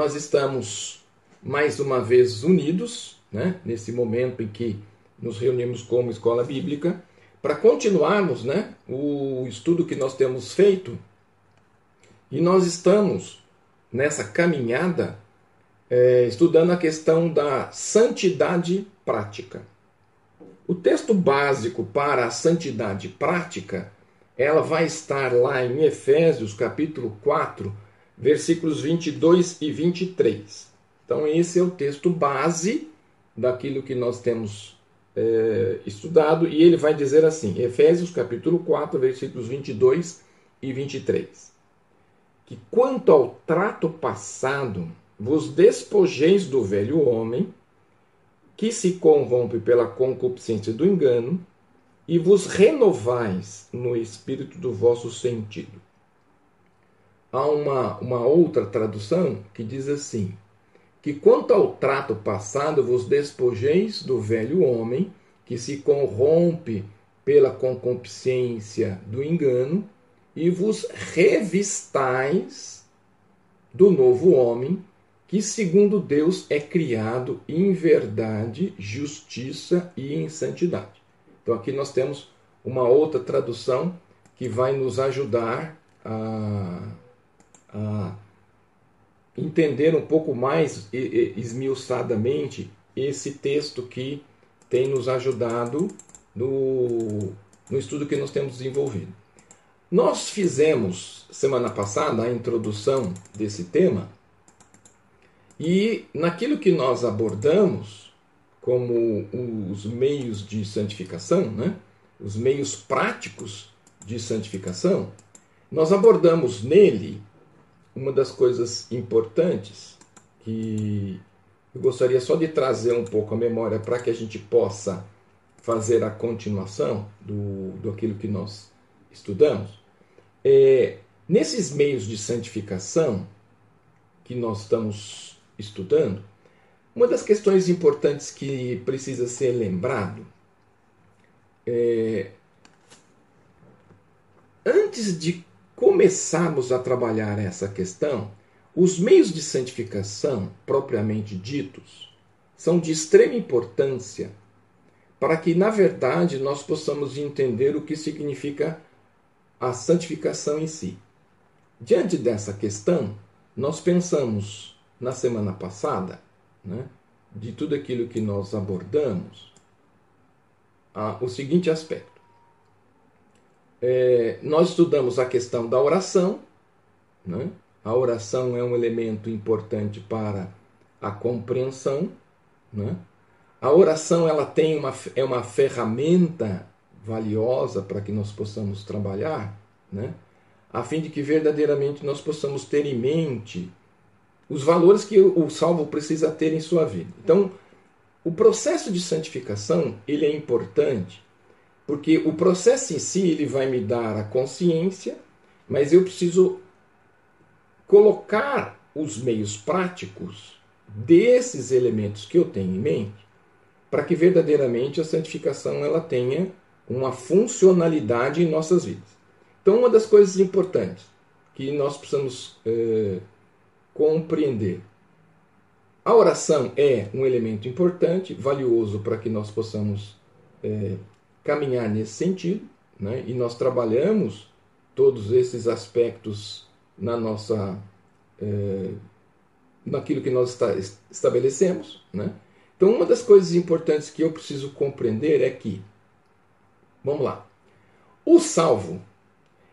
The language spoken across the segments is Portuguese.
nós estamos mais uma vez unidos, né, nesse momento em que nos reunimos como escola bíblica, para continuarmos né, o estudo que nós temos feito. E nós estamos nessa caminhada é, estudando a questão da santidade prática. O texto básico para a santidade prática, ela vai estar lá em Efésios capítulo 4, versículos 22 e 23. Então esse é o texto base daquilo que nós temos é, estudado, e ele vai dizer assim, Efésios capítulo 4, versículos 22 e 23, que quanto ao trato passado, vos despojeis do velho homem, que se corrompe pela concupiscência do engano, e vos renovais no espírito do vosso sentido. Há uma, uma outra tradução que diz assim: que quanto ao trato passado vos despojeis do velho homem, que se corrompe pela concupiscência do engano, e vos revistais do novo homem, que segundo Deus é criado em verdade, justiça e em santidade. Então aqui nós temos uma outra tradução que vai nos ajudar a, a entender um pouco mais esmiuçadamente esse texto que tem nos ajudado no, no estudo que nós temos desenvolvido. Nós fizemos semana passada a introdução desse tema e naquilo que nós abordamos como os meios de santificação, né? os meios práticos de santificação, nós abordamos nele uma das coisas importantes que eu gostaria só de trazer um pouco a memória para que a gente possa fazer a continuação do, do aquilo que nós estudamos. É, nesses meios de santificação que nós estamos estudando, uma das questões importantes que precisa ser lembrado é antes de começarmos a trabalhar essa questão, os meios de santificação propriamente ditos são de extrema importância para que, na verdade, nós possamos entender o que significa a santificação em si. Diante dessa questão, nós pensamos na semana passada, né, de tudo aquilo que nós abordamos, o seguinte aspecto. É, nós estudamos a questão da oração. Né? A oração é um elemento importante para a compreensão. Né? A oração ela tem uma, é uma ferramenta valiosa para que nós possamos trabalhar, né? a fim de que verdadeiramente nós possamos ter em mente os valores que o salvo precisa ter em sua vida. Então, o processo de santificação ele é importante porque o processo em si ele vai me dar a consciência, mas eu preciso colocar os meios práticos desses elementos que eu tenho em mente para que verdadeiramente a santificação ela tenha uma funcionalidade em nossas vidas. Então, uma das coisas importantes que nós precisamos é, compreender. A oração é um elemento importante, valioso para que nós possamos é, caminhar nesse sentido, né? e nós trabalhamos todos esses aspectos na nossa é, naquilo que nós estabelecemos, né? Então, uma das coisas importantes que eu preciso compreender é que, vamos lá, o salvo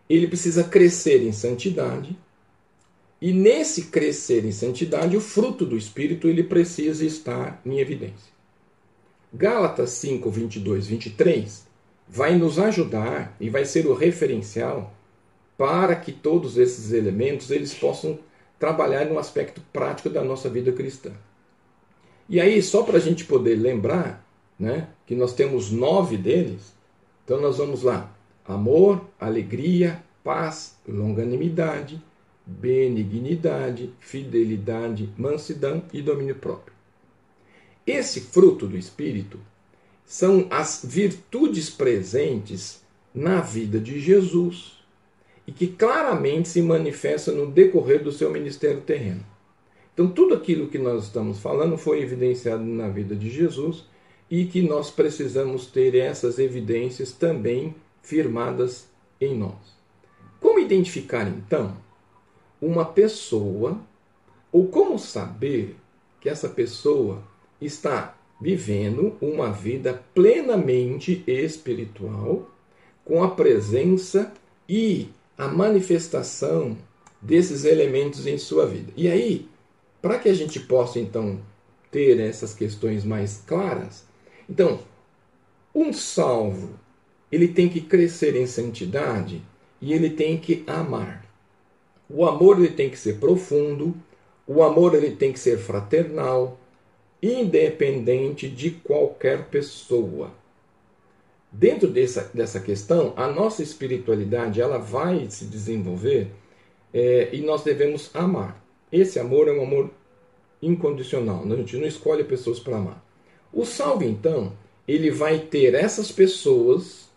ele precisa crescer em santidade, e nesse crescer em santidade, o fruto do Espírito ele precisa estar em evidência. Gálatas 5, 22, 23 vai nos ajudar e vai ser o referencial para que todos esses elementos eles possam trabalhar no aspecto prático da nossa vida cristã. E aí, só para a gente poder lembrar né, que nós temos nove deles, então nós vamos lá: amor, alegria, paz, longanimidade, benignidade, fidelidade, mansidão e domínio próprio. Esse fruto do Espírito são as virtudes presentes na vida de Jesus e que claramente se manifestam no decorrer do seu ministério terreno. Então, tudo aquilo que nós estamos falando foi evidenciado na vida de Jesus e que nós precisamos ter essas evidências também firmadas em nós. Como identificar então uma pessoa ou como saber que essa pessoa está vivendo uma vida plenamente espiritual com a presença e a manifestação desses elementos em sua vida. E aí, para que a gente possa então ter essas questões mais claras, então, um salvo, ele tem que crescer em santidade e ele tem que amar. O amor ele tem que ser profundo, o amor ele tem que ser fraternal, independente de qualquer pessoa. Dentro dessa, dessa questão, a nossa espiritualidade ela vai se desenvolver é, e nós devemos amar. Esse amor é um amor incondicional. A gente não escolhe pessoas para amar. O salvo, então, ele vai ter essas pessoas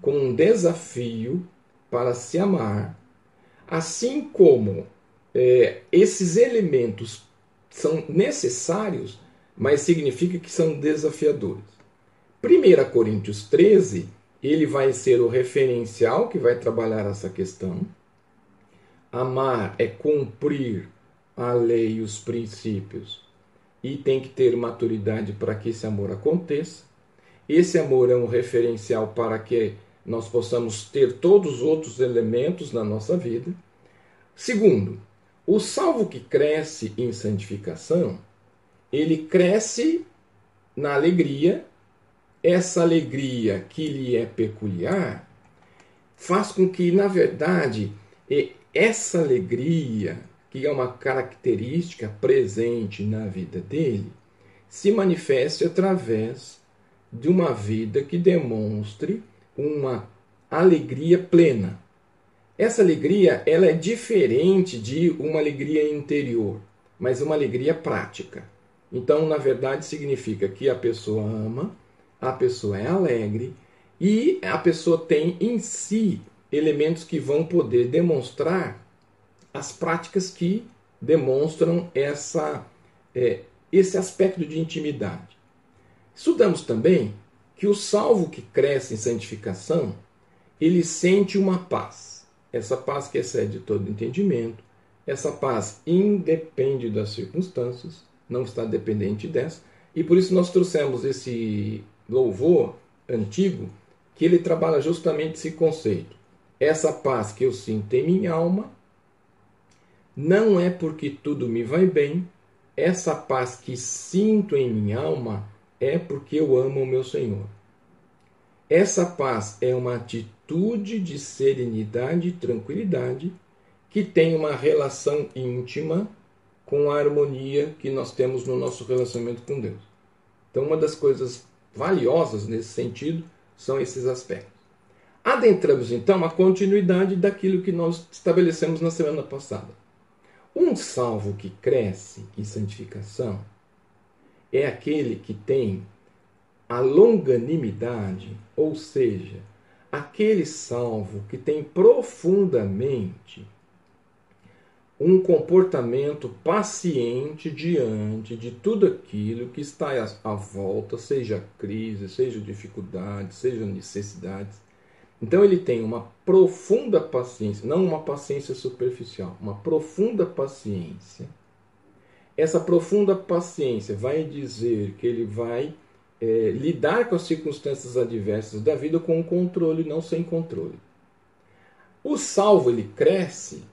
com um desafio para se amar, assim como é, esses elementos são necessários, mas significa que são desafiadores. 1 Coríntios 13, ele vai ser o referencial que vai trabalhar essa questão. Amar é cumprir a lei e os princípios. E tem que ter maturidade para que esse amor aconteça. Esse amor é um referencial para que nós possamos ter todos os outros elementos na nossa vida. Segundo, o salvo que cresce em santificação, ele cresce na alegria. Essa alegria que lhe é peculiar faz com que, na verdade, essa alegria, que é uma característica presente na vida dele, se manifeste através de uma vida que demonstre uma alegria plena. Essa alegria ela é diferente de uma alegria interior, mas uma alegria prática. Então, na verdade, significa que a pessoa ama, a pessoa é alegre e a pessoa tem em si elementos que vão poder demonstrar as práticas que demonstram essa, é, esse aspecto de intimidade. Estudamos também que o salvo que cresce em santificação, ele sente uma paz essa paz que excede todo entendimento, essa paz independe das circunstâncias, não está dependente dessa, e por isso nós trouxemos esse louvor antigo, que ele trabalha justamente esse conceito. Essa paz que eu sinto em minha alma não é porque tudo me vai bem, essa paz que sinto em minha alma é porque eu amo o meu Senhor. Essa paz é uma atitude de serenidade e tranquilidade que tem uma relação íntima com a harmonia que nós temos no nosso relacionamento com Deus. Então, uma das coisas valiosas nesse sentido são esses aspectos. Adentramos então a continuidade daquilo que nós estabelecemos na semana passada. Um salvo que cresce em santificação é aquele que tem a longanimidade, ou seja, aquele salvo que tem profundamente um comportamento paciente diante de tudo aquilo que está à volta, seja crise, seja dificuldade, seja necessidades. Então ele tem uma profunda paciência, não uma paciência superficial, uma profunda paciência. Essa profunda paciência vai dizer que ele vai é, lidar com as circunstâncias adversas da vida com controle, não sem controle. O salvo ele cresce,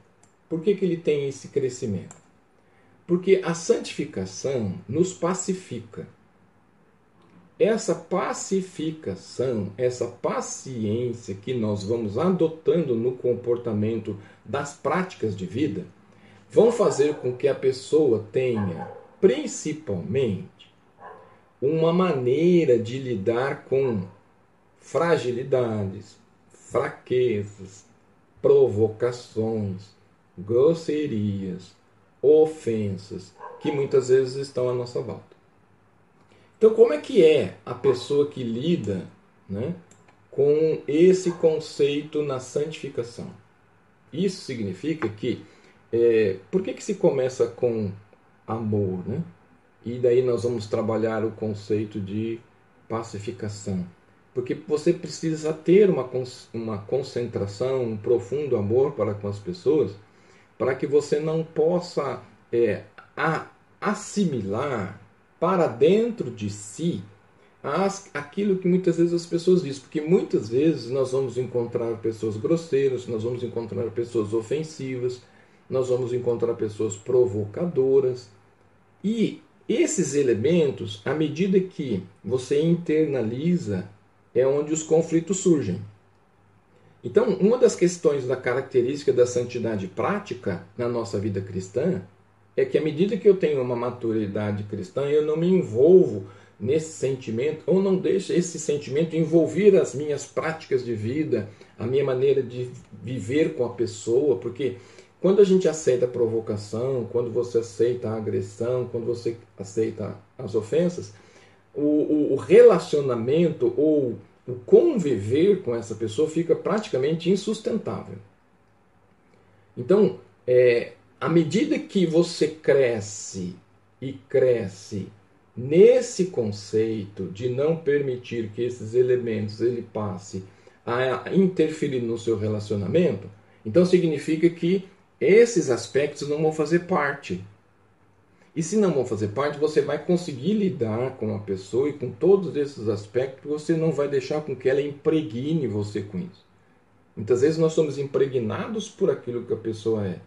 por que, que ele tem esse crescimento? Porque a santificação nos pacifica. Essa pacificação, essa paciência que nós vamos adotando no comportamento das práticas de vida, vão fazer com que a pessoa tenha, principalmente, uma maneira de lidar com fragilidades, fraquezas, provocações, grosserias, ofensas que muitas vezes estão à nossa volta. Então, como é que é a pessoa que lida né, com esse conceito na santificação? Isso significa que, é, por que, que se começa com amor, né? E daí nós vamos trabalhar o conceito de pacificação. Porque você precisa ter uma, uma concentração, um profundo amor para com as pessoas, para que você não possa é, a, assimilar para dentro de si as, aquilo que muitas vezes as pessoas dizem. Porque muitas vezes nós vamos encontrar pessoas grosseiras, nós vamos encontrar pessoas ofensivas, nós vamos encontrar pessoas provocadoras. E esses elementos, à medida que você internaliza, é onde os conflitos surgem. Então, uma das questões da característica da santidade prática na nossa vida cristã é que à medida que eu tenho uma maturidade cristã, eu não me envolvo nesse sentimento ou não deixo esse sentimento envolver as minhas práticas de vida, a minha maneira de viver com a pessoa, porque quando a gente aceita a provocação, quando você aceita a agressão, quando você aceita as ofensas, o, o, relacionamento ou o conviver com essa pessoa fica praticamente insustentável. Então, é, à medida que você cresce e cresce nesse conceito de não permitir que esses elementos ele passe a interferir no seu relacionamento, então significa que esses aspectos não vão fazer parte. E se não vão fazer parte, você vai conseguir lidar com a pessoa e com todos esses aspectos, você não vai deixar com que ela impregne você com isso. Muitas vezes nós somos impregnados por aquilo que a pessoa é,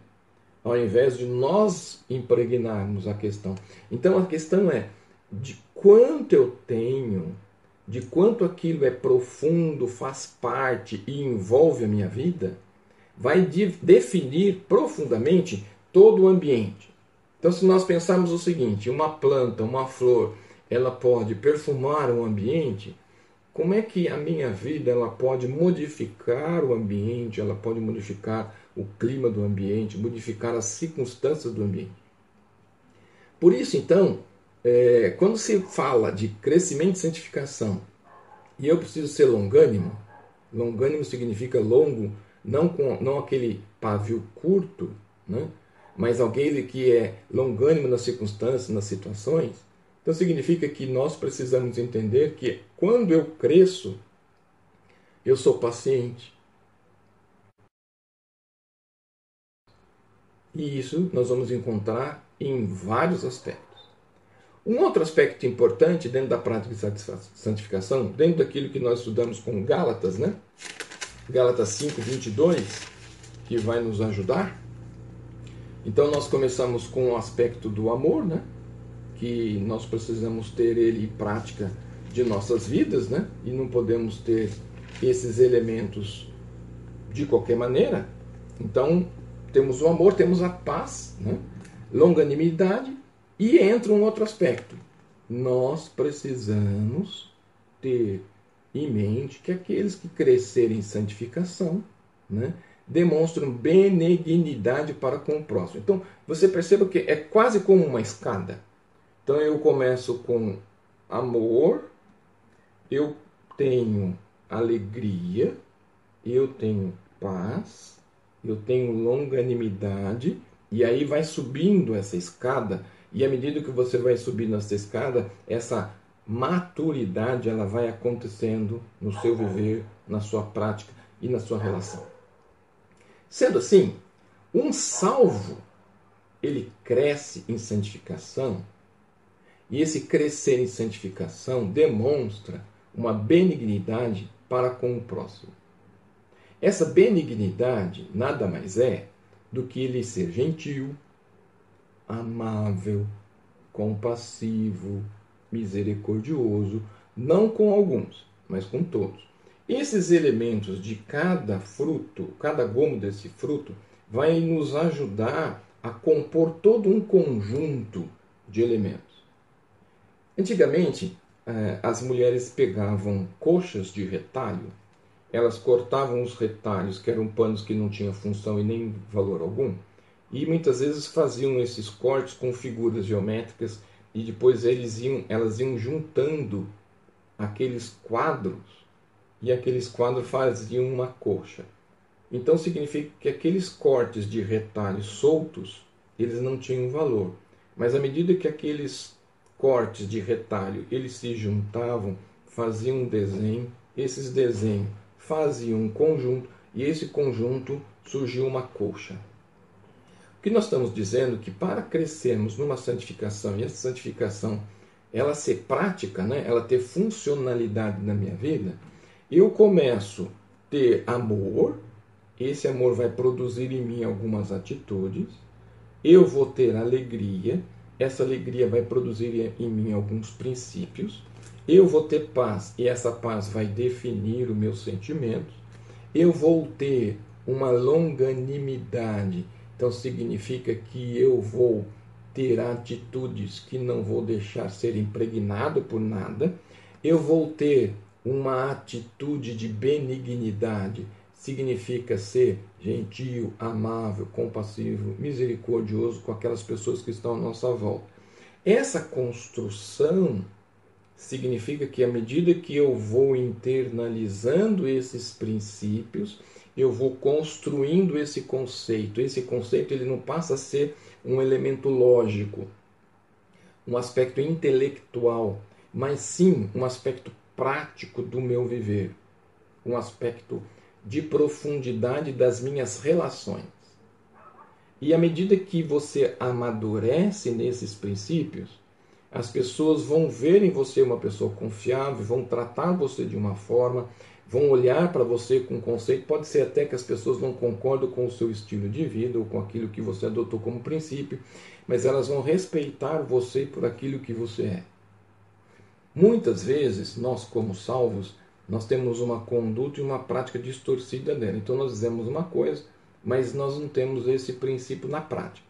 ao invés de nós impregnarmos a questão. Então a questão é de quanto eu tenho, de quanto aquilo é profundo, faz parte e envolve a minha vida vai definir profundamente todo o ambiente. Então, se nós pensarmos o seguinte: uma planta, uma flor, ela pode perfumar o ambiente, como é que a minha vida ela pode modificar o ambiente, ela pode modificar o clima do ambiente, modificar as circunstâncias do ambiente? Por isso, então, é, quando se fala de crescimento e santificação, e eu preciso ser longânimo, longânimo significa longo não, com, não aquele pavio curto, né? mas alguém que é longânimo nas circunstâncias, nas situações. Então significa que nós precisamos entender que quando eu cresço, eu sou paciente. E isso nós vamos encontrar em vários aspectos. Um outro aspecto importante dentro da prática de santificação, dentro daquilo que nós estudamos com Gálatas, né? Gálatas 5, 22, que vai nos ajudar. Então nós começamos com o aspecto do amor, né? Que nós precisamos ter ele em prática de nossas vidas, né? E não podemos ter esses elementos de qualquer maneira. Então temos o amor, temos a paz, né? longanimidade e entra um outro aspecto. Nós precisamos ter em mente que aqueles que crescerem em santificação né, demonstram benignidade para com o próximo. Então, você perceba que é quase como uma escada. Então, eu começo com amor, eu tenho alegria, eu tenho paz, eu tenho longanimidade, e aí vai subindo essa escada, e à medida que você vai subindo essa escada, essa maturidade ela vai acontecendo no seu viver, na sua prática e na sua relação. Sendo assim, um salvo ele cresce em santificação e esse crescer em santificação demonstra uma benignidade para com o próximo. Essa benignidade nada mais é do que ele ser gentil, amável, compassivo, misericordioso, não com alguns, mas com todos. Esses elementos de cada fruto, cada gomo desse fruto, vai nos ajudar a compor todo um conjunto de elementos. Antigamente, eh, as mulheres pegavam coxas de retalho, elas cortavam os retalhos, que eram panos que não tinham função e nem valor algum, e muitas vezes faziam esses cortes com figuras geométricas e depois eles iam, elas iam juntando aqueles quadros e aqueles quadros faziam uma coxa. Então significa que aqueles cortes de retalhos soltos, eles não tinham valor. Mas à medida que aqueles cortes de retalho eles se juntavam, faziam um desenho, esses desenhos faziam um conjunto e esse conjunto surgiu uma colcha. Que nós estamos dizendo que para crescermos numa santificação e essa santificação ela ser prática, né, ela ter funcionalidade na minha vida, eu começo a ter amor, esse amor vai produzir em mim algumas atitudes, eu vou ter alegria, essa alegria vai produzir em mim alguns princípios, eu vou ter paz e essa paz vai definir os meus sentimentos, eu vou ter uma longanimidade, então significa que eu vou ter atitudes que não vou deixar ser impregnado por nada, eu vou ter uma atitude de benignidade, significa ser gentil, amável, compassivo, misericordioso com aquelas pessoas que estão à nossa volta. Essa construção significa que à medida que eu vou internalizando esses princípios, eu vou construindo esse conceito. Esse conceito ele não passa a ser um elemento lógico, um aspecto intelectual, mas sim um aspecto prático do meu viver, um aspecto de profundidade das minhas relações. E à medida que você amadurece nesses princípios, as pessoas vão ver em você uma pessoa confiável, vão tratar você de uma forma, vão olhar para você com conceito. Pode ser até que as pessoas não concordem com o seu estilo de vida ou com aquilo que você adotou como princípio, mas elas vão respeitar você por aquilo que você é. Muitas vezes, nós, como salvos, nós temos uma conduta e uma prática distorcida dela. Então nós dizemos uma coisa, mas nós não temos esse princípio na prática.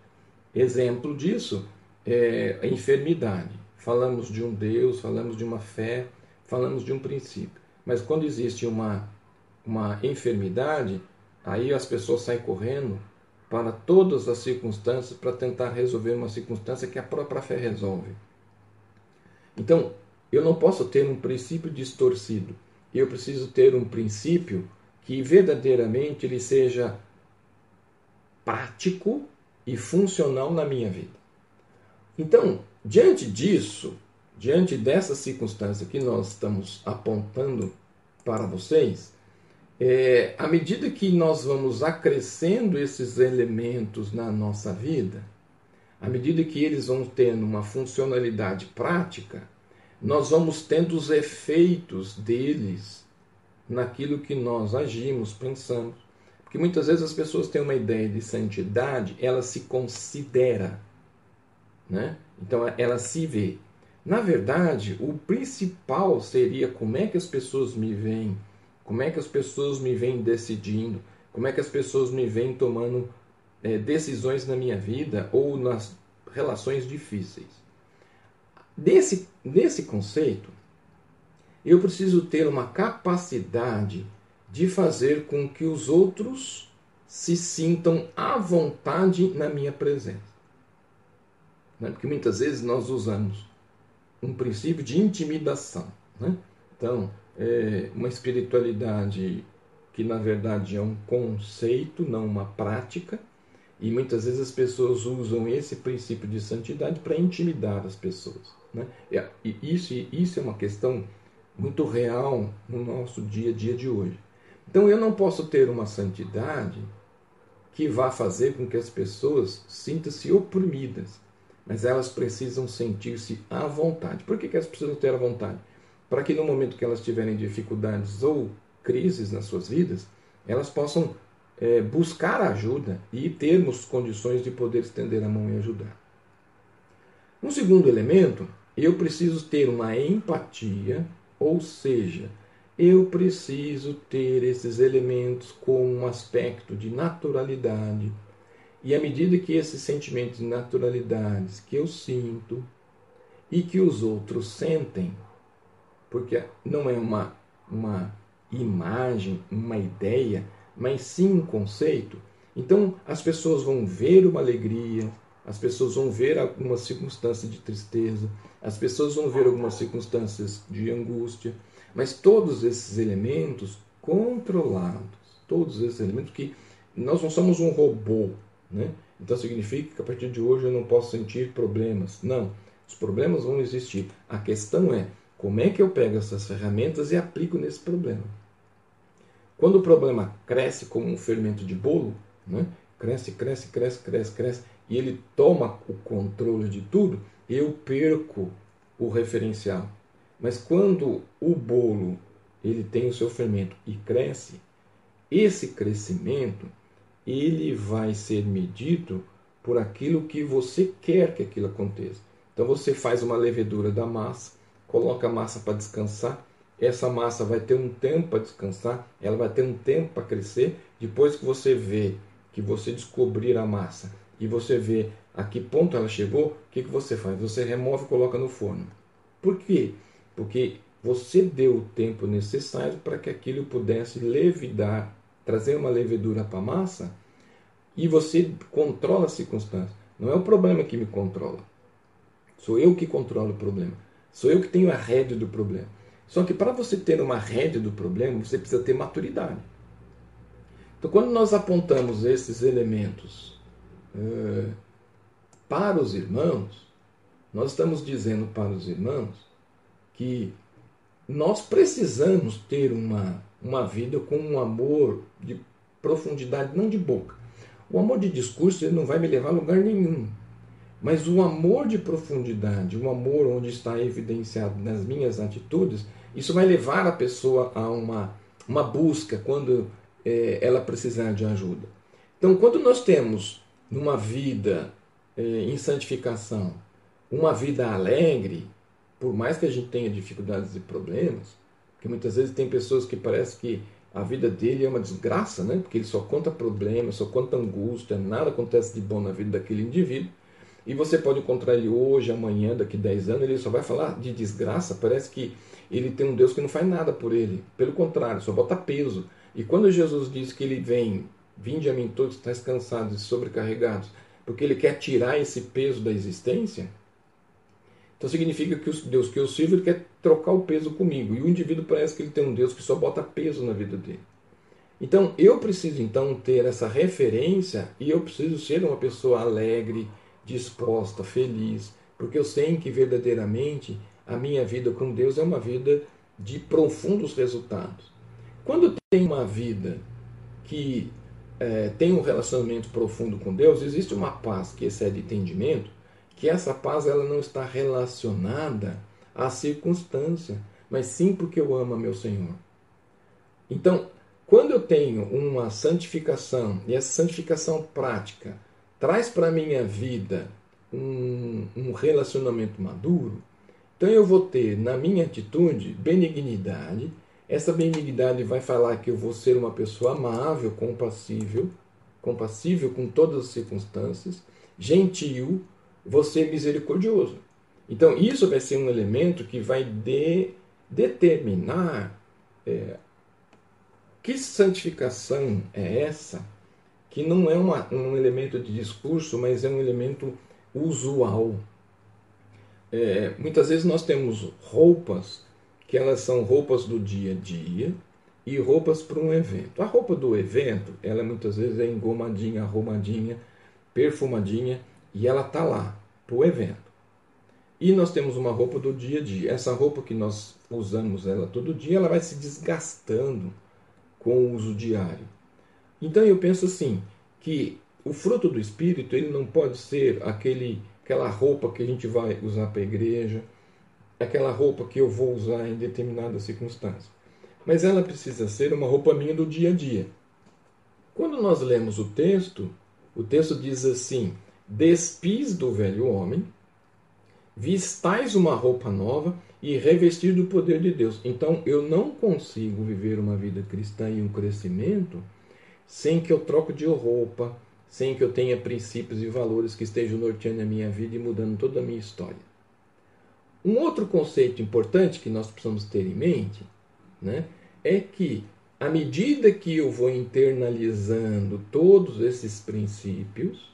Exemplo disso é a enfermidade. Falamos de um Deus, falamos de uma fé, falamos de um princípio. Mas quando existe uma, uma enfermidade, aí as pessoas saem correndo para todas as circunstâncias para tentar resolver uma circunstância que a própria fé resolve. Então, eu não posso ter um princípio distorcido eu preciso ter um princípio que verdadeiramente ele seja prático e funcional na minha vida. Então, diante disso, diante dessa circunstância que nós estamos apontando para vocês, é, à medida que nós vamos acrescendo esses elementos na nossa vida, à medida que eles vão tendo uma funcionalidade prática, nós vamos tendo os efeitos deles naquilo que nós agimos, pensamos. Porque muitas vezes as pessoas têm uma ideia de santidade, ela se considera, né? Então ela se vê. Na verdade, o principal seria como é que as pessoas me veem, como é que as pessoas me veem decidindo, como é que as pessoas me veem tomando é, decisões na minha vida ou nas relações difíceis. Desse, desse conceito, eu preciso ter uma capacidade de fazer com que os outros se sintam à vontade na minha presença. Né? Porque muitas vezes nós usamos um princípio de intimidação. Né? Então, é uma espiritualidade que na verdade é um conceito, não uma prática, e muitas vezes as pessoas usam esse princípio de santidade para intimidar as pessoas. Né? E isso, isso é uma questão muito real no nosso dia a dia de hoje. Então eu não posso ter uma santidade que vá fazer com que as pessoas sintam-se oprimidas, mas elas precisam sentir-se à vontade. Por que, que elas precisam ter à vontade? Para que no momento que elas tiverem dificuldades ou crises nas suas vidas, elas possam é, buscar ajuda e termos condições de poder estender a mão e ajudar. Um segundo elemento eu preciso ter uma empatia, ou seja, eu preciso ter esses elementos com um aspecto de naturalidade. E à medida que esses sentimentos de naturalidades que eu sinto e que os outros sentem, porque não é uma, uma imagem, uma ideia, mas sim um conceito, então as pessoas vão ver uma alegria, as pessoas vão ver algumas circunstâncias de tristeza, as pessoas vão ver algumas circunstâncias de angústia, mas todos esses elementos controlados, todos esses elementos que nós não somos um robô, né? então significa que a partir de hoje eu não posso sentir problemas. Não, os problemas vão existir. A questão é como é que eu pego essas ferramentas e aplico nesse problema. Quando o problema cresce como um fermento de bolo, né? cresce, cresce, cresce, cresce, cresce, e ele toma o controle de tudo, eu perco o referencial. Mas quando o bolo ele tem o seu fermento e cresce, esse crescimento ele vai ser medido por aquilo que você quer que aquilo aconteça. Então você faz uma levedura da massa, coloca a massa para descansar, essa massa vai ter um tempo para descansar, ela vai ter um tempo para crescer. Depois que você vê que você descobrir a massa e você vê a que ponto ela chegou, o que, que você faz? Você remove e coloca no forno. Por quê? Porque você deu o tempo necessário para que aquilo pudesse levidar, trazer uma levedura para a massa e você controla as circunstâncias. Não é o problema que me controla. Sou eu que controlo o problema. Sou eu que tenho a rédea do problema. Só que para você ter uma rédea do problema, você precisa ter maturidade. Então, quando nós apontamos esses elementos uh, para os irmãos, nós estamos dizendo para os irmãos que nós precisamos ter uma, uma vida com um amor de profundidade, não de boca. O amor de discurso ele não vai me levar a lugar nenhum. Mas o amor de profundidade, o amor onde está evidenciado nas minhas atitudes, isso vai levar a pessoa a uma, uma busca quando é, ela precisar de ajuda. Então, quando nós temos numa vida é, em santificação, uma vida alegre, por mais que a gente tenha dificuldades e problemas, porque muitas vezes tem pessoas que parece que a vida dele é uma desgraça, né? porque ele só conta problemas, só conta angústia, nada acontece de bom na vida daquele indivíduo. E você pode encontrar ele hoje, amanhã, daqui 10 anos, ele só vai falar de desgraça. Parece que ele tem um Deus que não faz nada por ele. Pelo contrário, só bota peso. E quando Jesus diz que ele vem, vinde a mim todos que estáis cansados e sobrecarregados, porque ele quer tirar esse peso da existência, então significa que o Deus que eu sirvo ele quer trocar o peso comigo. E o indivíduo parece que ele tem um Deus que só bota peso na vida dele. Então eu preciso então ter essa referência e eu preciso ser uma pessoa alegre, disposta, feliz, porque eu sei que verdadeiramente a minha vida com Deus é uma vida de profundos resultados. Quando tem uma vida que é, tem um relacionamento profundo com Deus, existe uma paz que excede entendimento, que essa paz ela não está relacionada à circunstância, mas sim porque eu amo meu Senhor. Então, quando eu tenho uma santificação, e essa santificação prática traz para a minha vida um, um relacionamento maduro, então eu vou ter na minha atitude benignidade. Essa benignidade vai falar que eu vou ser uma pessoa amável, compassível, compassível com todas as circunstâncias, gentil, vou ser misericordioso. Então isso vai ser um elemento que vai de, determinar é, que santificação é essa que não é uma, um elemento de discurso, mas é um elemento usual. É, muitas vezes nós temos roupas que elas são roupas do dia a dia e roupas para um evento. A roupa do evento, ela muitas vezes é engomadinha, arrumadinha, perfumadinha e ela está lá para o evento. E nós temos uma roupa do dia a dia. Essa roupa que nós usamos ela todo dia, ela vai se desgastando com o uso diário. Então eu penso assim, que o fruto do Espírito ele não pode ser aquele, aquela roupa que a gente vai usar para a igreja, aquela roupa que eu vou usar em determinada circunstância. Mas ela precisa ser uma roupa minha do dia a dia. Quando nós lemos o texto, o texto diz assim: Despis do velho homem, vistais uma roupa nova e revestir do poder de Deus. Então eu não consigo viver uma vida cristã e um crescimento sem que eu troque de roupa, sem que eu tenha princípios e valores que estejam norteando a minha vida e mudando toda a minha história. Um outro conceito importante que nós precisamos ter em mente né, é que, à medida que eu vou internalizando todos esses princípios,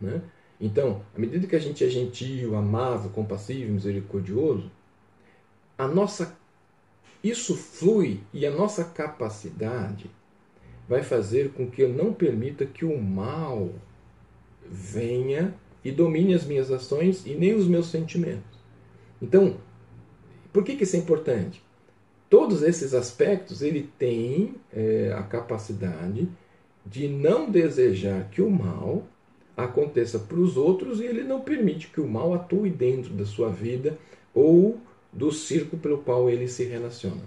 né, então, à medida que a gente é gentil, amável, compassivo, misericordioso, a nossa isso flui e a nossa capacidade vai fazer com que eu não permita que o mal venha e domine as minhas ações e nem os meus sentimentos. Então, por que, que isso é importante? Todos esses aspectos ele tem é, a capacidade de não desejar que o mal aconteça para os outros e ele não permite que o mal atue dentro da sua vida ou do círculo pelo qual ele se relaciona.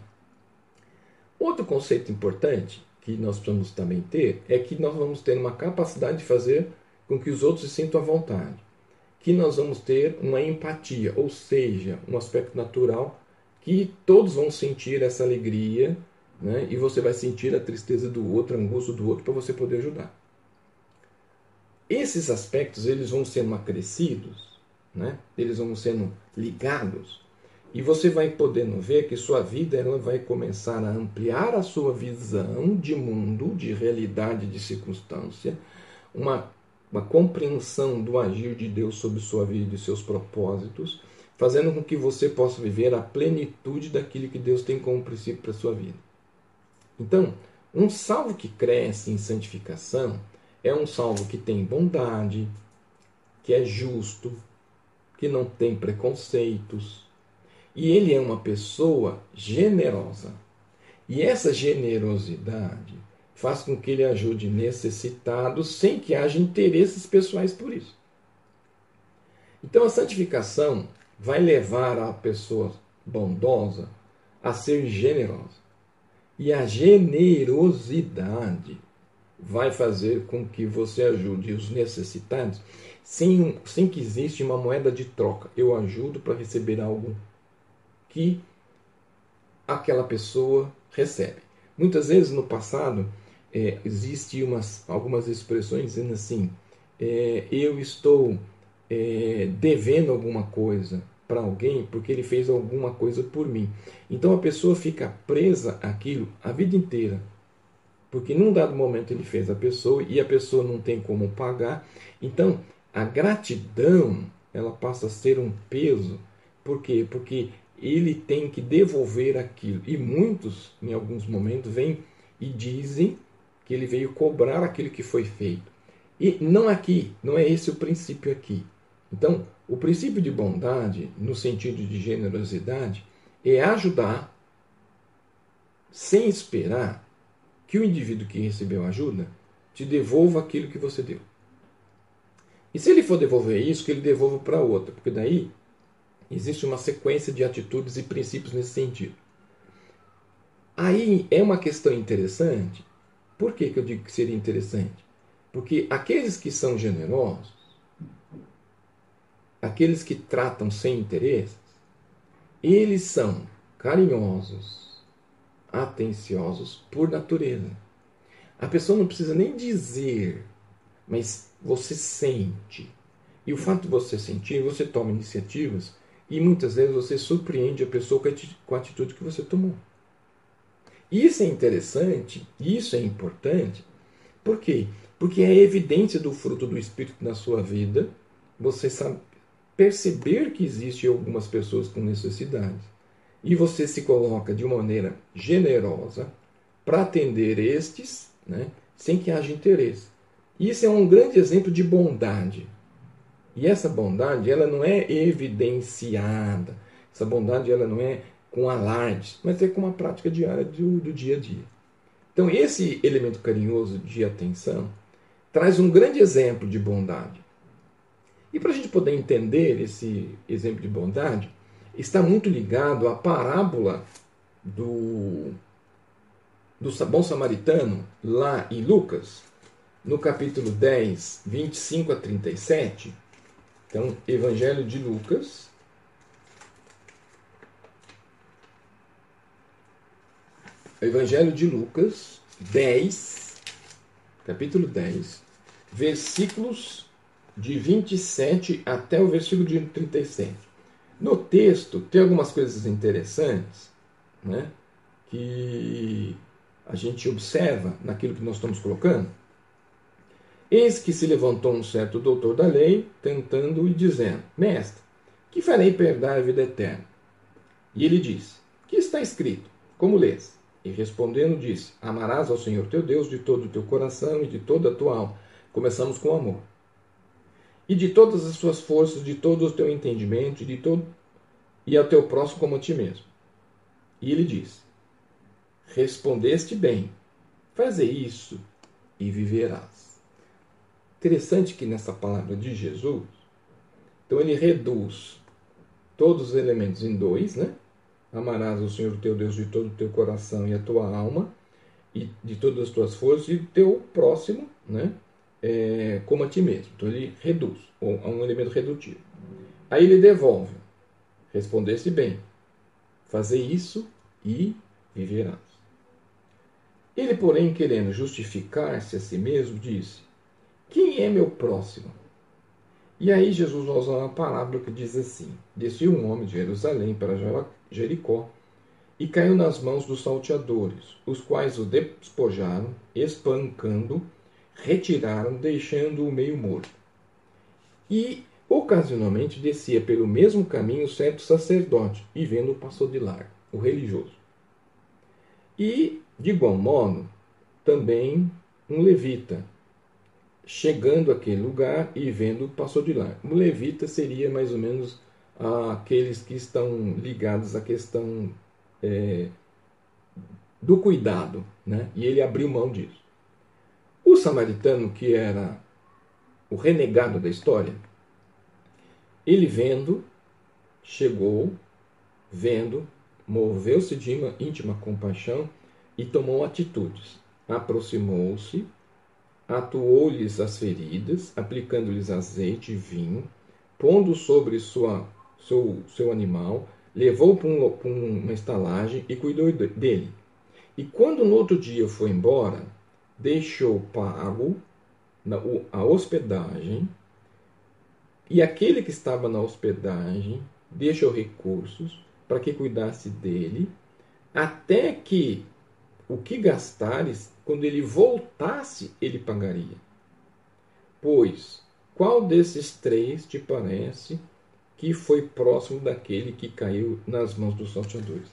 Outro conceito importante que nós precisamos também ter é que nós vamos ter uma capacidade de fazer com que os outros se sintam à vontade. Que nós vamos ter uma empatia, ou seja, um aspecto natural que todos vão sentir essa alegria né? e você vai sentir a tristeza do outro, a angústia do outro para você poder ajudar. Esses aspectos eles vão sendo acrescidos, né? eles vão sendo ligados e você vai podendo ver que sua vida ela vai começar a ampliar a sua visão de mundo, de realidade, de circunstância, uma uma compreensão do agir de Deus sobre sua vida e seus propósitos, fazendo com que você possa viver a plenitude daquilo que Deus tem como princípio para sua vida. Então, um salvo que cresce em santificação é um salvo que tem bondade, que é justo, que não tem preconceitos. E ele é uma pessoa generosa. E essa generosidade faz com que ele ajude necessitados sem que haja interesses pessoais por isso. Então a santificação vai levar a pessoa bondosa a ser generosa. E a generosidade vai fazer com que você ajude os necessitados sem, sem que exista uma moeda de troca. Eu ajudo para receber algo que aquela pessoa recebe. Muitas vezes no passado é, existe umas, algumas expressões dizendo assim: é, eu estou é, devendo alguma coisa para alguém porque ele fez alguma coisa por mim. Então a pessoa fica presa àquilo a vida inteira. Porque num dado momento ele fez a pessoa e a pessoa não tem como pagar. Então a gratidão ela passa a ser um peso. Por quê? Porque ele tem que devolver aquilo. E muitos, em alguns momentos, vêm e dizem que ele veio cobrar aquilo que foi feito. E não aqui, não é esse o princípio aqui. Então, o princípio de bondade, no sentido de generosidade, é ajudar sem esperar que o indivíduo que recebeu ajuda te devolva aquilo que você deu. E se ele for devolver isso, que ele devolva para outra, porque daí existe uma sequência de atitudes e princípios nesse sentido. Aí é uma questão interessante, por que, que eu digo que seria interessante? Porque aqueles que são generosos, aqueles que tratam sem interesses, eles são carinhosos, atenciosos por natureza. A pessoa não precisa nem dizer, mas você sente. E o fato de você sentir, você toma iniciativas e muitas vezes você surpreende a pessoa com a atitude que você tomou. Isso é interessante, isso é importante. Por quê? Porque é evidência do fruto do Espírito na sua vida, você sabe perceber que existem algumas pessoas com necessidades. E você se coloca de maneira generosa para atender estes, né, sem que haja interesse. Isso é um grande exemplo de bondade. E essa bondade, ela não é evidenciada. Essa bondade, ela não é com alardes, mas é com uma prática diária do, do dia a dia. Então, esse elemento carinhoso de atenção traz um grande exemplo de bondade. E para a gente poder entender esse exemplo de bondade, está muito ligado à parábola do, do bom samaritano, lá em Lucas, no capítulo 10, 25 a 37. Então, Evangelho de Lucas, Evangelho de Lucas 10, capítulo 10, versículos de 27 até o versículo de 37. No texto tem algumas coisas interessantes né, que a gente observa naquilo que nós estamos colocando. Eis que se levantou um certo doutor da lei, tentando e dizendo: Mestre, que farei para a vida eterna? E ele disse: Que está escrito? Como lês? E respondendo, disse: Amarás ao Senhor teu Deus de todo o teu coração e de toda a tua alma. Começamos com amor. E de todas as suas forças, de todo o teu entendimento, de todo e ao teu próximo como a ti mesmo. E ele diz: Respondeste bem, faze isso e viverás. Interessante que nessa palavra de Jesus, então ele reduz todos os elementos em dois, né? Amarás o Senhor teu Deus de todo o teu coração e a tua alma, e de todas as tuas forças, e o teu próximo, né? É, como a ti mesmo. Então ele reduz, ou um elemento redutivo. Aí ele devolve. Respondesse bem. Fazer isso e viverás. Ele, porém, querendo justificar-se a si mesmo, disse: Quem é meu próximo? E aí Jesus usa uma palavra que diz assim: Desceu um homem de Jerusalém para Jericó e caiu nas mãos dos salteadores, os quais o despojaram, espancando, retiraram, deixando-o meio morto. E ocasionalmente descia pelo mesmo caminho certo sacerdote, e vendo passou de largo, o religioso. E, de igual modo, também um levita, chegando àquele lugar e vendo passou de largo. Um levita seria mais ou menos aqueles que estão ligados à questão é, do cuidado, né? e ele abriu mão disso. O samaritano, que era o renegado da história, ele vendo, chegou, vendo, moveu-se de uma íntima compaixão e tomou atitudes. Aproximou-se, atuou-lhes as feridas, aplicando-lhes azeite e vinho, pondo sobre sua, seu, seu animal, levou para, um, uma estalagem e cuidou dele. E quando no outro dia foi embora, deixou pago a hospedagem e aquele que estava na hospedagem deixou recursos para que cuidasse dele, até que o que gastares, quando ele voltasse, ele pagaria. Pois, qual desses três te parece que foi próximo daquele que caiu nas mãos dos salteadores?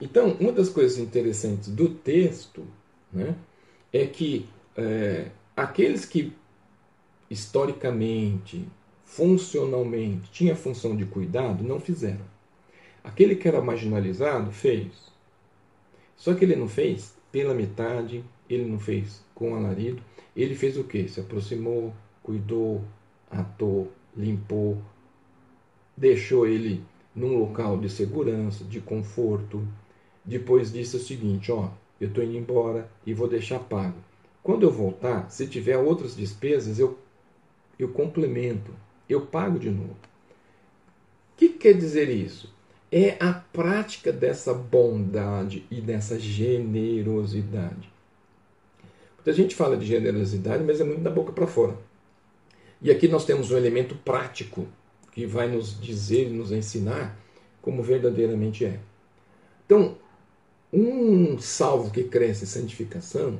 Então, uma das coisas interessantes do texto né, é que é, aqueles que historicamente funcionalmente tinha função de cuidado, não fizeram. Aquele que era marginalizado fez. Só que ele não fez pela metade, ele não fez com alarido. Ele fez o que? Se aproximou, cuidou, atou, limpou, deixou ele num local de segurança, de conforto. Depois disse o seguinte: Ó, eu estou indo embora e vou deixar pago. Quando eu voltar, se tiver outras despesas, eu, eu complemento eu pago de novo. O que quer dizer isso? É a prática dessa bondade e dessa generosidade. Muita gente fala de generosidade, mas é muito da boca para fora. E aqui nós temos um elemento prático que vai nos dizer, nos ensinar como verdadeiramente é. Então, um salvo que cresce em santificação,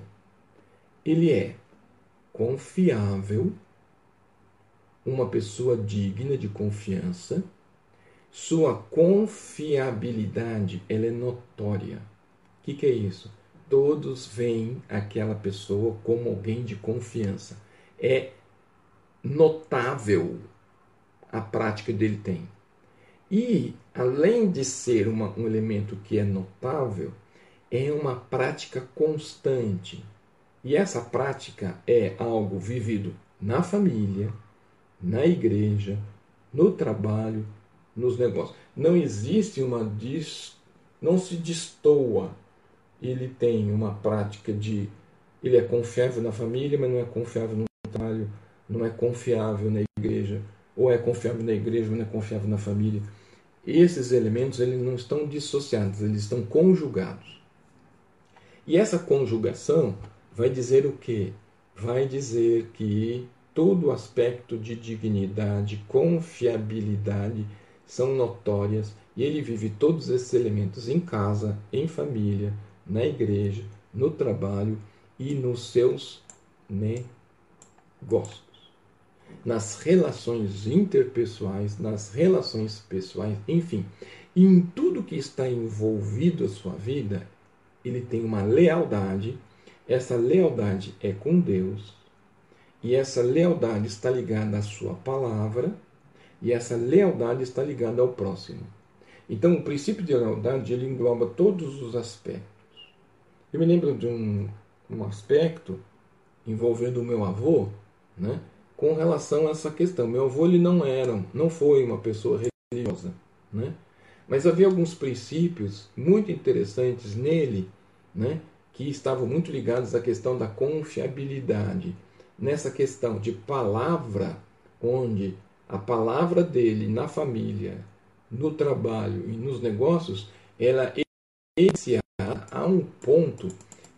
ele é confiável uma pessoa digna de confiança, sua confiabilidade ela é notória. O que, que é isso? Todos veem aquela pessoa como alguém de confiança. É notável a prática dele tem. E, além de ser uma, um elemento que é notável, é uma prática constante. E essa prática é algo vivido na família, na igreja, no trabalho, nos negócios. Não existe uma dis, não se destoa. Ele tem uma prática de ele é confiável na família, mas não é confiável no trabalho, não é confiável na igreja, ou é confiável na igreja, mas não é confiável na família. Esses elementos eles não estão dissociados, eles estão conjugados. E essa conjugação vai dizer o quê? Vai dizer que todo aspecto de dignidade, confiabilidade são notórias e ele vive todos esses elementos em casa, em família, na igreja, no trabalho e nos seus negócios. Nas relações interpessoais, nas relações pessoais, enfim, em tudo que está envolvido a sua vida, ele tem uma lealdade. Essa lealdade é com Deus, e essa lealdade está ligada à sua palavra, e essa lealdade está ligada ao próximo. Então, o princípio de lealdade ele engloba todos os aspectos. Eu me lembro de um, um aspecto envolvendo o meu avô, né, com relação a essa questão. Meu avô ele não era, não foi uma pessoa religiosa, né, mas havia alguns princípios muito interessantes nele, né, que estavam muito ligados à questão da confiabilidade. Nessa questão de palavra, onde a palavra dele na família, no trabalho e nos negócios, ela iniciada a um ponto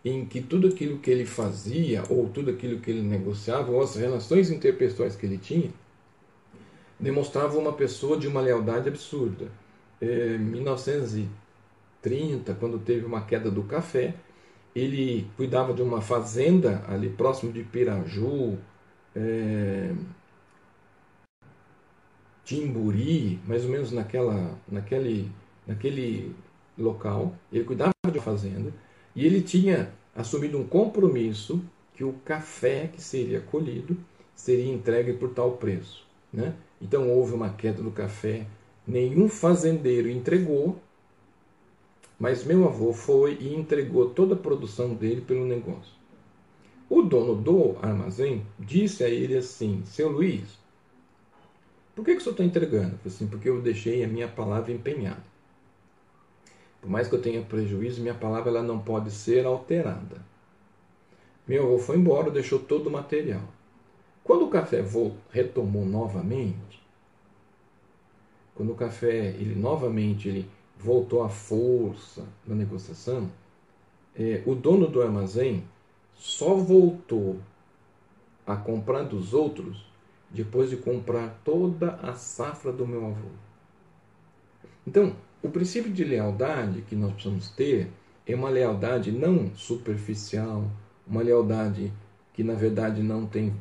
em que tudo aquilo que ele fazia, ou tudo aquilo que ele negociava, ou as relações interpessoais que ele tinha, demonstrava uma pessoa de uma lealdade absurda. Em é, 1930, quando teve uma queda do café, ele cuidava de uma fazenda ali próximo de Piraju, é, Timburi, mais ou menos naquela, naquele, naquele local. Ele cuidava de uma fazenda e ele tinha assumido um compromisso que o café que seria colhido seria entregue por tal preço. Né? Então houve uma queda do café, nenhum fazendeiro entregou, mas meu avô foi e entregou toda a produção dele pelo negócio. O dono do armazém disse a ele assim: Seu Luiz, por que, que o senhor está entregando? Assim, porque eu deixei a minha palavra empenhada. Por mais que eu tenha prejuízo, minha palavra ela não pode ser alterada. Meu avô foi embora, deixou todo o material. Quando o café retomou novamente, quando o café ele novamente ele voltou à força na negociação, é, o dono do armazém só voltou a comprar dos outros depois de comprar toda a safra do meu avô. Então, o princípio de lealdade que nós precisamos ter é uma lealdade não superficial, uma lealdade que na verdade não tem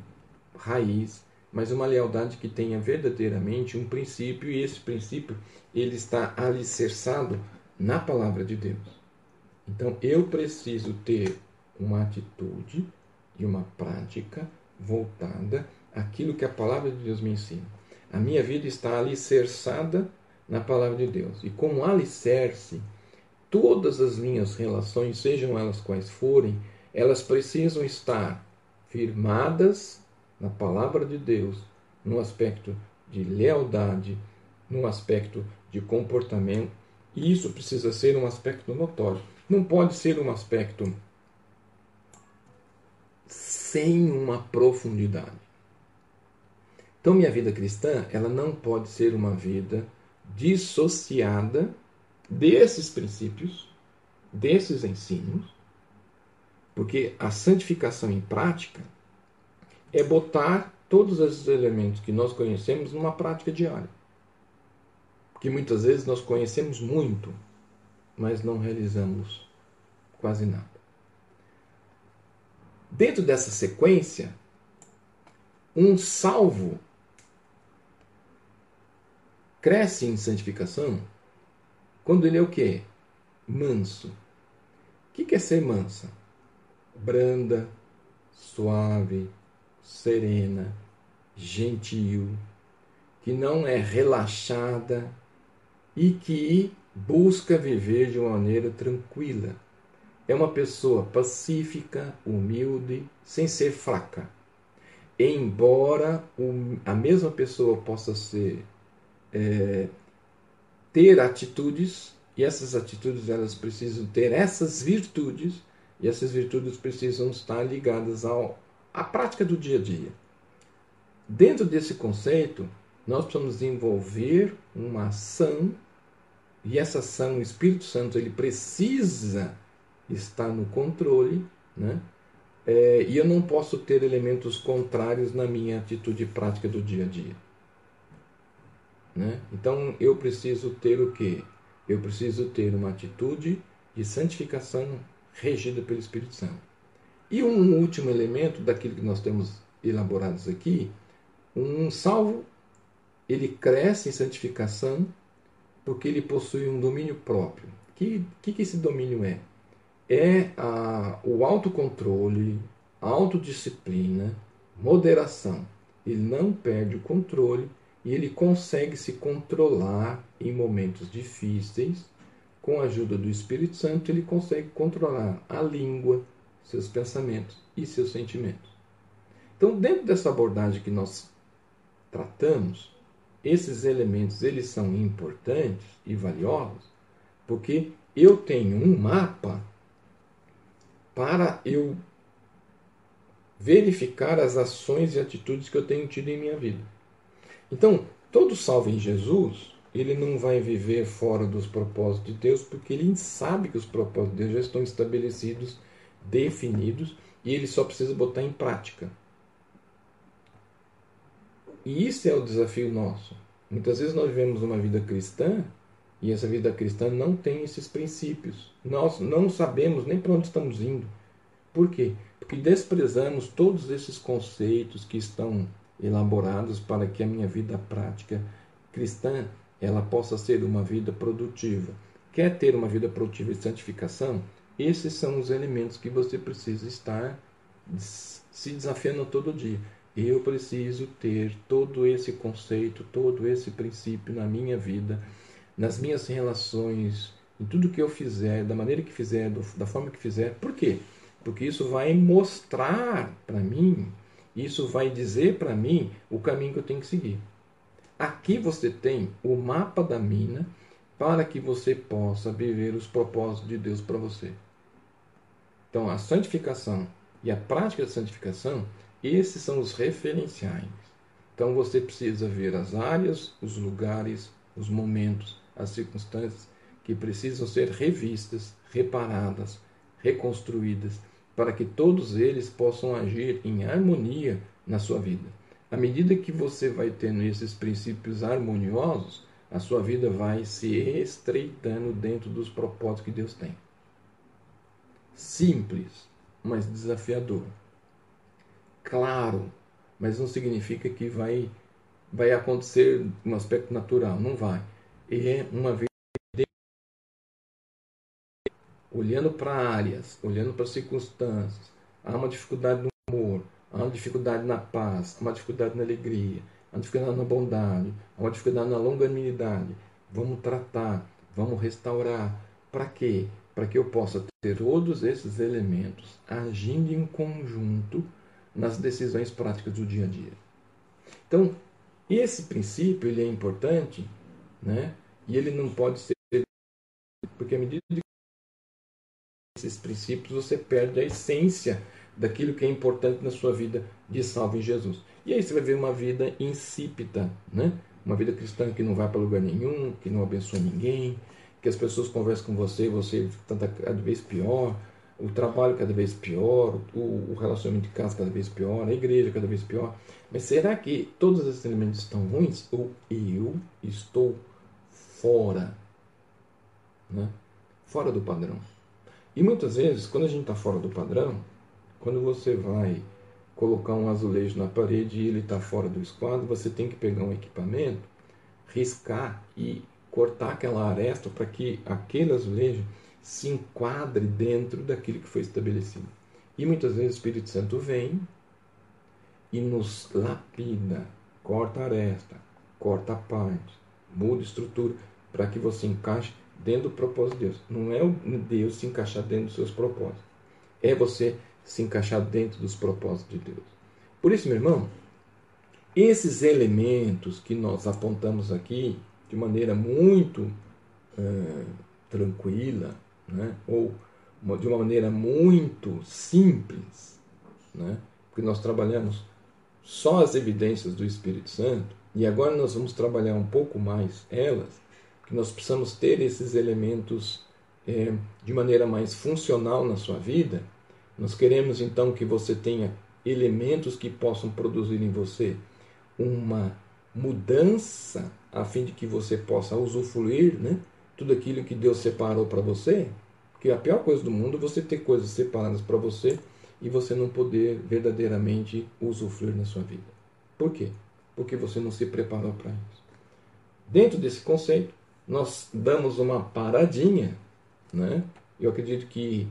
raiz, mas uma lealdade que tenha verdadeiramente um princípio e esse princípio ele está alicerçado na palavra de Deus. Então eu preciso ter uma atitude e uma prática voltada àquilo que a palavra de Deus me ensina. A minha vida está alicerçada na palavra de Deus. E como alicerce, todas as minhas relações, sejam elas quais forem, elas precisam estar firmadas na palavra de Deus, no aspecto de lealdade, no aspecto de comportamento, e isso precisa ser um aspecto notório. Não pode ser um aspecto sem uma profundidade. Então, minha vida cristã, ela não pode ser uma vida dissociada desses princípios, desses ensinos, porque a santificação em prática é botar todos esses elementos que nós conhecemos numa prática diária. Porque muitas vezes nós conhecemos muito, mas não realizamos quase nada. Dentro dessa sequência, um salvo cresce em santificação quando ele é o quê? Manso. O que é ser mansa? Branda, suave, serena, gentil, que não é relaxada e que busca viver de uma maneira tranquila. É uma pessoa pacífica, humilde, sem ser fraca. Embora a mesma pessoa possa ser é, ter atitudes e essas atitudes elas precisam ter essas virtudes e essas virtudes precisam estar ligadas ao, à prática do dia a dia. Dentro desse conceito, nós precisamos desenvolver uma ação e essa ação, o Espírito Santo, ele precisa estar no controle, né? É, e eu não posso ter elementos contrários na minha atitude prática do dia a dia. Né? Então eu preciso ter o quê? Eu preciso ter uma atitude de santificação regida pelo Espírito Santo. E um último elemento daquilo que nós temos elaborados aqui, um salvo, ele cresce em santificação porque ele possui um domínio próprio. O que, que, que esse domínio é? É a, o autocontrole, autodisciplina moderação, ele não perde o controle e ele consegue se controlar em momentos difíceis. Com a ajuda do Espírito Santo, ele consegue controlar a língua, seus pensamentos e seus sentimentos. Então, dentro dessa abordagem que nós tratamos, esses elementos eles são importantes e valiosos, porque eu tenho um mapa para eu verificar as ações e atitudes que eu tenho tido em minha vida. Então, todo salvo em Jesus, ele não vai viver fora dos propósitos de Deus, porque ele sabe que os propósitos de Deus já estão estabelecidos, definidos, e ele só precisa botar em prática. E isso é o desafio nosso. Muitas vezes nós vivemos uma vida cristã e essa vida cristã não tem esses princípios. Nós não sabemos nem para onde estamos indo. Por quê? Porque desprezamos todos esses conceitos que estão elaborados para que a minha vida prática cristã ela possa ser uma vida produtiva. Quer ter uma vida produtiva de santificação? Esses são os elementos que você precisa estar se desafiando todo dia. Eu preciso ter todo esse conceito, todo esse princípio na minha vida, nas minhas relações, em tudo que eu fizer, da maneira que fizer, da forma que fizer. Por quê? Porque isso vai mostrar para mim, isso vai dizer para mim o caminho que eu tenho que seguir. Aqui você tem o mapa da mina para que você possa viver os propósitos de Deus para você. Então, a santificação e a prática da santificação, esses são os referenciais. Então, você precisa ver as áreas, os lugares, os momentos, as circunstâncias que precisam ser revistas, reparadas, reconstruídas, para que todos eles possam agir em harmonia na sua vida. À medida que você vai tendo esses princípios harmoniosos, a sua vida vai se estreitando dentro dos propósitos que Deus tem. Simples, mas desafiador. Claro, mas não significa que vai vai acontecer no aspecto natural, não vai. É uma vez olhando para áreas, olhando para circunstâncias, há uma dificuldade no amor, há uma dificuldade na paz, há uma dificuldade na alegria, há uma dificuldade na bondade, há uma dificuldade na longanimidade. Vamos tratar, vamos restaurar. Para quê? para que eu possa ter todos esses elementos agindo em conjunto nas decisões práticas do dia a dia. Então, esse princípio ele é importante, né? E ele não pode ser porque à medida esses princípios você perde a essência daquilo que é importante na sua vida de salvo em Jesus. E aí você vai ver uma vida insípida, né? Uma vida cristã que não vai para lugar nenhum, que não abençoa ninguém, que as pessoas conversam com você e você está cada vez pior, o trabalho cada vez pior, o, relacionamento de casa cada vez pior, a igreja cada vez pior. Mas será que todos esses elementos estão ruins ou eu estou fora? Né? Fora do padrão. E muitas vezes, quando a gente está fora do padrão, quando você vai colocar um azulejo na parede e ele está fora do esquadro, você tem que pegar um equipamento, riscar e cortar aquela aresta para que aquele azulejo se enquadre dentro daquilo que foi estabelecido. E muitas vezes o Espírito Santo vem e nos lapida, corta a aresta, corta a parte, muda a estrutura para que você encaixe dentro do propósito de Deus. Não é o Deus se encaixar dentro dos seus propósitos. É você se encaixar dentro dos propósitos de Deus. Por isso, meu irmão, esses elementos que nós apontamos aqui, de maneira muito é, tranquila, né? ou de uma maneira muito simples, né? porque nós trabalhamos só as evidências do Espírito Santo, e agora nós vamos trabalhar um pouco mais elas, que nós precisamos ter esses elementos é, de maneira mais funcional na sua vida. Nós queremos então que você tenha elementos que possam produzir em você uma mudança a fim de que você possa usufruir né, tudo aquilo que Deus separou para você. Porque a pior coisa do mundo é você ter coisas separadas para você e você não poder verdadeiramente usufruir na sua vida. Por quê? Porque você não se preparou para isso. Dentro desse conceito, nós damos uma paradinha. Né? Eu acredito que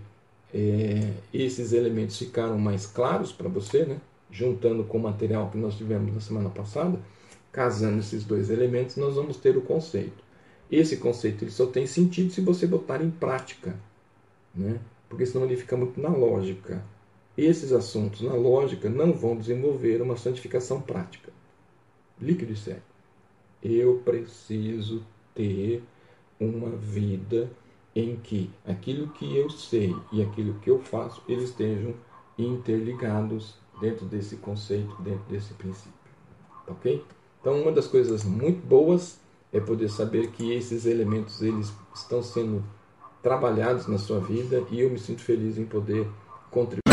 é, esses elementos ficaram mais claros para você, né? juntando com o material que nós tivemos na semana passada, casando esses dois elementos, nós vamos ter o conceito. Esse conceito ele só tem sentido se você botar em prática, né? porque senão ele fica muito na lógica. Esses assuntos na lógica não vão desenvolver uma santificação prática. Líquido e sério. Eu preciso ter uma vida em que aquilo que eu sei e aquilo que eu faço eles estejam interligados dentro desse conceito, dentro desse princípio. Ok? Então, uma das coisas muito boas é poder saber que esses elementos eles estão sendo trabalhados na sua vida e eu me sinto feliz em poder contribuir